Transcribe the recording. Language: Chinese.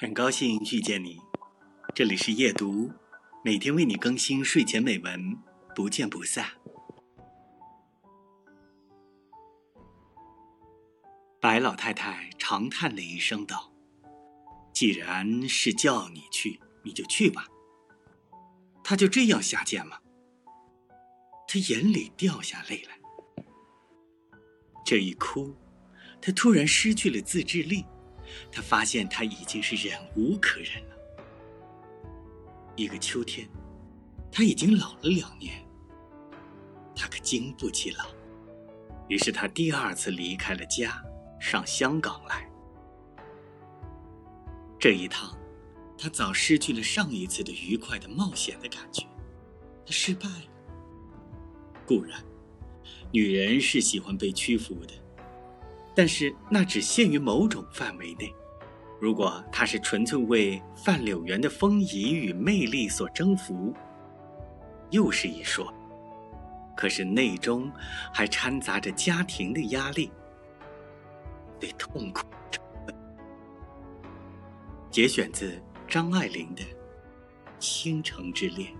很高兴遇见你，这里是夜读，每天为你更新睡前美文，不见不散。白老太太长叹了一声道：“既然是叫你去，你就去吧。”他就这样下贱吗？他眼里掉下泪来。这一哭，他突然失去了自制力。他发现他已经是忍无可忍了。一个秋天，他已经老了两年。他可经不起老，于是他第二次离开了家，上香港来。这一趟，他早失去了上一次的愉快的冒险的感觉。他失败了。固然，女人是喜欢被屈服的。但是那只限于某种范围内。如果他是纯粹为范柳园的风仪与魅力所征服，又是一说。可是内中还掺杂着家庭的压力，对痛苦成分。节选自张爱玲的《倾城之恋》。